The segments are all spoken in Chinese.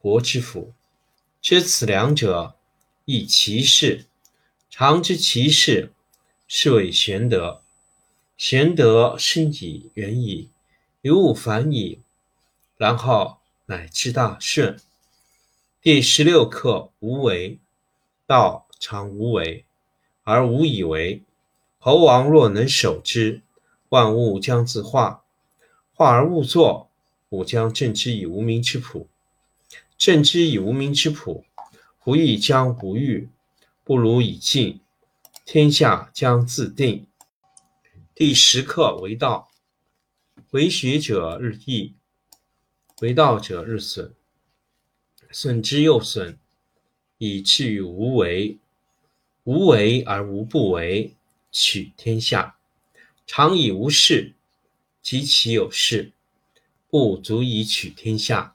国之辅，知此两者，亦其事。常知其事，是谓玄德。玄德深矣，远矣，于物反矣，然后乃至大顺。第十六课：无为。道常无为，而无以为。猴王若能守之，万物将自化。化而勿作，吾将镇之以无名之朴。镇之以无名之朴，胡亦将不欲，不如以静，天下将自定。第十课为道，为学者日益，为道者日损，损之又损，以至于无为。无为而无不为，取天下常以无事，及其有事，不足以取天下。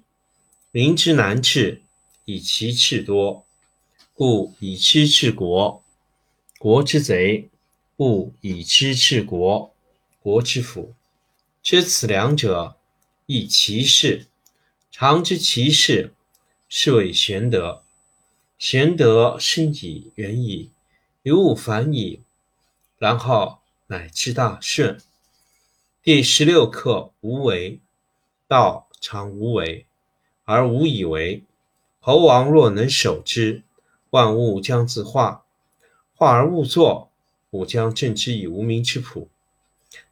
民之难治，以其智多。故以知治国。国之贼，不以知治国。国之福，知此两者，亦其事。常知其事，是谓玄德。玄德深矣，远矣，于物反矣，然后乃至大顺。第十六课：无为。道常无为。而无以为。猴王若能守之，万物将自化。化而勿作，吾将镇之以无名之朴。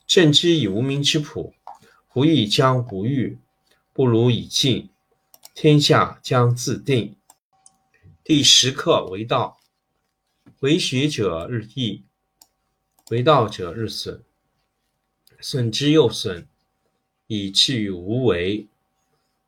镇之以无名之朴，胡亦将不欲，不如以静，天下将自定。第十课为道，为学者日益，为道者日损，损之又损，以至于无为。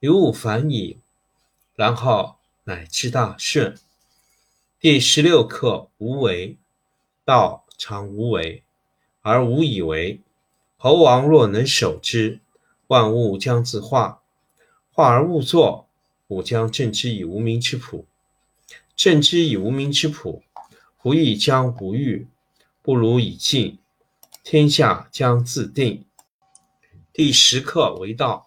于物反矣，然后乃至大顺。第十六课：无为。道常无为，而无以为。猴王若能守之，万物将自化。化而勿作，吾将镇之以无名之朴。镇之以无名之朴，不亦将不欲，不如以静，天下将自定。第十课为道。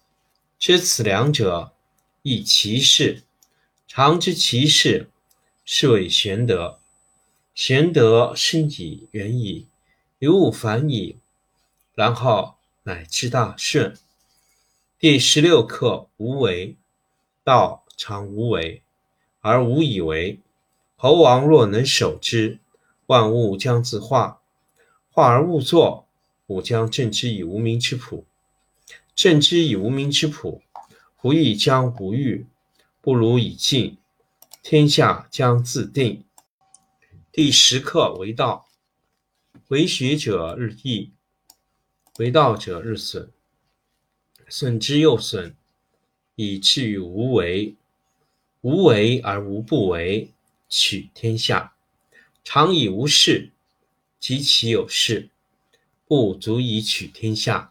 知此两者，亦其事。常知其事，是谓玄德。玄德深矣，远矣。于物反矣，然后乃至大顺。第十六课：无为。道常无为，而无以为。猴王若能守之，万物将自化。化而勿作，吾将镇之以无名之朴。镇之以无名之朴，不亦将无欲，不如以静。天下将自定。第十课：为道。为学者日益，为道者日损，损之又损，以至于无为。无为而无不为，取天下常以无事，及其有事，不足以取天下。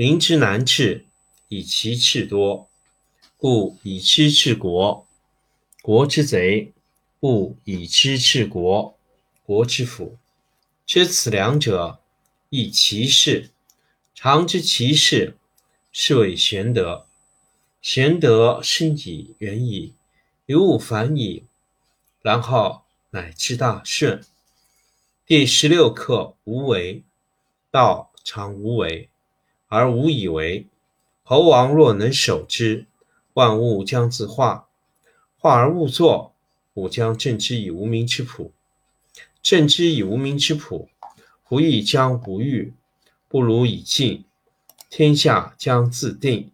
民之难治，以其智多。故以知治国。国之贼，不以知治国，国之福。知此两者，亦其事。常知其事，是谓玄德。玄德深矣，远矣，于物反矣，然后乃至大顺。第十六课：无为。道常无为，而无以为。侯王若能守之，万物将自化。化而勿作，吾将镇之以无名之朴。镇之以无名之朴，夫亦将不欲，不如以静。天下将自定。